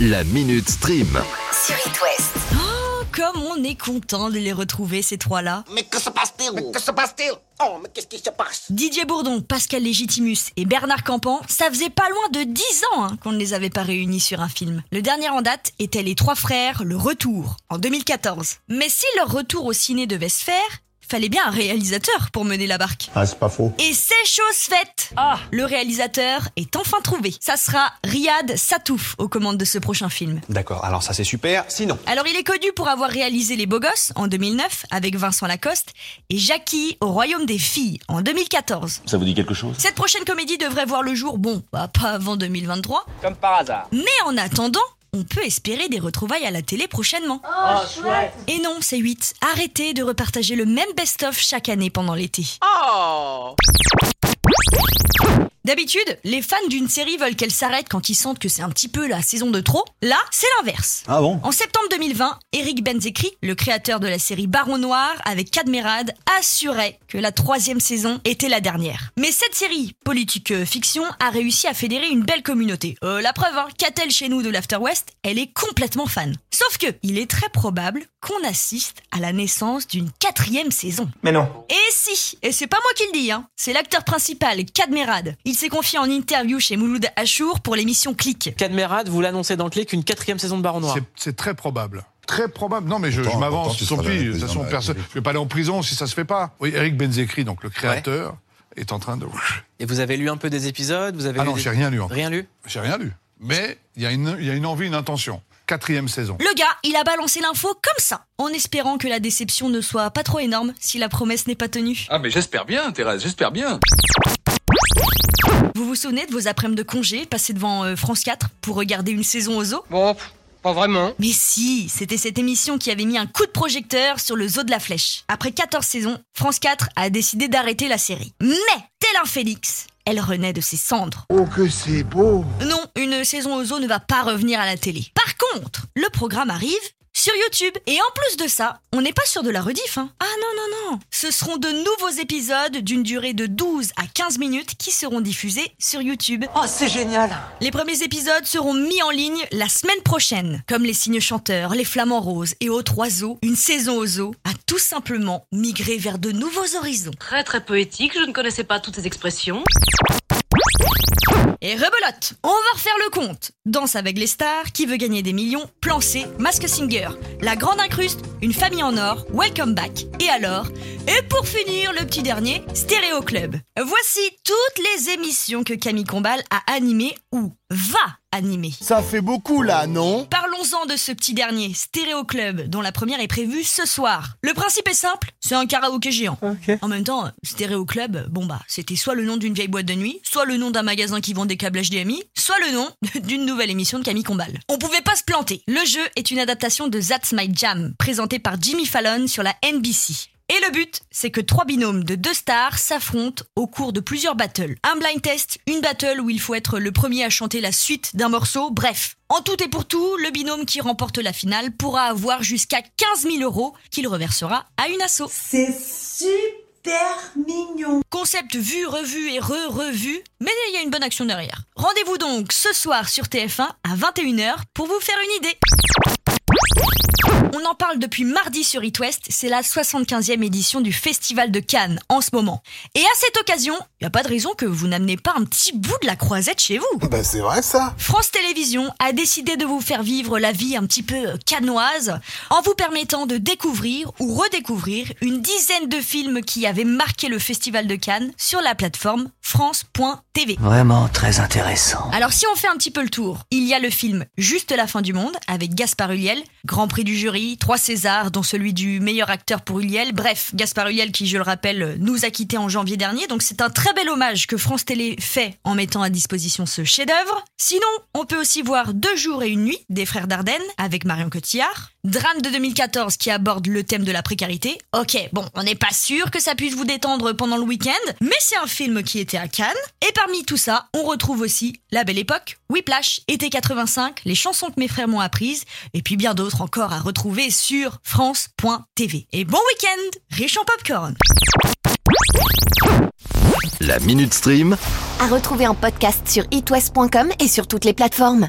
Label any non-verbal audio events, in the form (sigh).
La Minute Stream. sur It West. Oh, comme on est content de les retrouver, ces trois-là. Mais que se passe-t-il Mais que se passe-t-il Oh, mais qu'est-ce qui se passe Didier Bourdon, Pascal Légitimus et Bernard Campan, ça faisait pas loin de 10 ans hein, qu'on ne les avait pas réunis sur un film. Le dernier en date était Les Trois Frères, Le Retour, en 2014. Mais si leur retour au ciné devait se faire, fallait bien un réalisateur pour mener la barque. Ah, c'est pas faux. Et c'est chose faite Ah Le réalisateur est enfin trouvé. Ça sera Riyad Satouf aux commandes de ce prochain film. D'accord, alors ça c'est super. Sinon, Alors il est connu pour avoir réalisé Les Beaux Gosses en 2009 avec Vincent Lacoste et Jackie au Royaume des Filles en 2014. Ça vous dit quelque chose? Cette prochaine comédie devrait voir le jour, bon, bah, pas avant 2023, Comme par hasard. mais en attendant, on peut espérer des retrouvailles à la télé prochainement. Et non, c'est 8. Arrêtez de repartager le même best-of chaque année pendant l'été. Oh D'habitude, les fans d'une série veulent qu'elle s'arrête quand ils sentent que c'est un petit peu la saison de trop. Là, c'est l'inverse. Ah bon? En septembre 2020, Eric Benzekri, le créateur de la série Baron Noir avec Cadmerade, assurait que la troisième saison était la dernière. Mais cette série, politique euh, fiction, a réussi à fédérer une belle communauté. Euh, la preuve, hein, qu'a-t-elle chez nous de l'After West? Elle est complètement fan. Sauf que, il est très probable qu'on assiste à la naissance d'une quatrième saison. mais non. Et si, et c'est pas moi qui le dis, hein, c'est l'acteur principal, Cadmerade. Il s'est confié en interview chez Mouloud Achour pour l'émission Click. Cadmerade, vous l'annoncez dans le clic une quatrième saison de Baron Noir. C'est- très probable. Très probable. Non, mais je, m'avance. De toute façon, personne. Je vais pas aller en prison si ça se fait pas. Oui, Eric Benzekri, donc le créateur, est en train de. Et vous avez lu un peu des épisodes vous avez Ah lu non, des- j'ai rien lu encore. Rien lu? J'ai rien lu. Mais il y, a une- il y a une envie, une intention. Quatrième saison. Le gars, il a balancé l'info comme ça, en espérant que la déception ne soit pas trop énorme si la promesse n'est pas tenue. Ah mais j'espère bien, Thérèse, j'espère bien. Vous vous souvenez de vos après-midi de congé passés devant euh, France 4 pour regarder une saison au zoo Bon, pff, pas vraiment. Mais si, c'était cette émission qui avait mis un coup de projecteur sur le zoo de la Flèche. Après 14 saisons, France 4 a décidé d'arrêter la série. Mais, tel un Félix, elle renaît de ses cendres. Oh, que c'est beau Non, une saison au zoo ne va pas revenir à la télé. Par contre, le programme arrive sur YouTube. Et en plus de ça, on n'est pas sûr de la rediff. Hein. Ah non, non, non. Ce seront de nouveaux épisodes d'une durée de 12 à 15 minutes qui seront diffusés sur YouTube. Oh, c'est génial Les premiers épisodes seront mis en ligne la semaine prochaine. Comme les cygnes chanteurs, les flamants roses et autres oiseaux, une saison au zoo a tout simplement migré vers de nouveaux horizons. Très très poétique, je ne connaissais pas toutes ces expressions. Et rebelote, on va refaire le compte. Danse avec les stars, qui veut gagner des millions, plan C, Mask Singer, La Grande Incruste, Une famille en or, Welcome Back, et alors? Et pour finir, le petit dernier, Stéréo Club. Voici toutes les émissions que Camille Combal a animées ou va animer. Ça fait beaucoup là, non? Parlons-en de ce petit dernier, Stéréo Club, dont la première est prévue ce soir. Le principe est simple, c'est un karaoké géant. En même temps, Stéréo Club, bon bah, c'était soit le nom d'une vieille boîte de nuit, soit le nom d'un magasin qui vend des câbles HDMI, soit le nom (laughs) d'une nouvelle émission de Camille Combal. On pouvait pas se planter. Le jeu est une adaptation de That's My Jam, présenté par Jimmy Fallon sur la NBC. Et le but, c'est que trois binômes de deux stars s'affrontent au cours de plusieurs battles. Un blind test, une battle où il faut être le premier à chanter la suite d'un morceau, bref. En tout et pour tout, le binôme qui remporte la finale pourra avoir jusqu'à 15 000 euros qu'il reversera à une asso. C'est super mignon. Concept vu, revu et re-revu, mais il y a une bonne action derrière. Rendez-vous donc ce soir sur TF1 à 21h pour vous faire une idée. On en parle depuis mardi sur It West, c'est la 75e édition du Festival de Cannes en ce moment. Et à cette occasion, il n'y a pas de raison que vous n'amenez pas un petit bout de la croisette chez vous. Bah, c'est vrai ça France Télévisions a décidé de vous faire vivre la vie un petit peu euh, cannoise en vous permettant de découvrir ou redécouvrir une dizaine de films qui avaient marqué le Festival de Cannes sur la plateforme France.tv. Vraiment très intéressant. Alors si on fait un petit peu le tour, il y a le film Juste la fin du monde avec Gaspard Ulliel, Grand Prix du jury, trois Césars dont celui du meilleur acteur pour Ulliel. Bref, Gaspard Ulliel qui je le rappelle nous a quittés en janvier dernier, donc c'est un très bel hommage que France Télé fait en mettant à disposition ce chef-d'œuvre. Sinon, on peut aussi voir Deux jours et une nuit des frères Dardenne avec Marion Cotillard, Drame de 2014 qui aborde le thème de la précarité. Ok, bon, on n'est pas sûr que ça puisse vous détendre pendant le week-end, mais c'est un film qui était à Cannes. Et parmi tout ça, on retrouve aussi La Belle Époque, Whiplash, Été 85, Les chansons que mes frères m'ont apprises, et puis bien d'autres encore à retrouver sur France.tv. Et bon week-end, riche en popcorn La Minute Stream. À retrouver en podcast sur itwest.com et sur toutes les plateformes.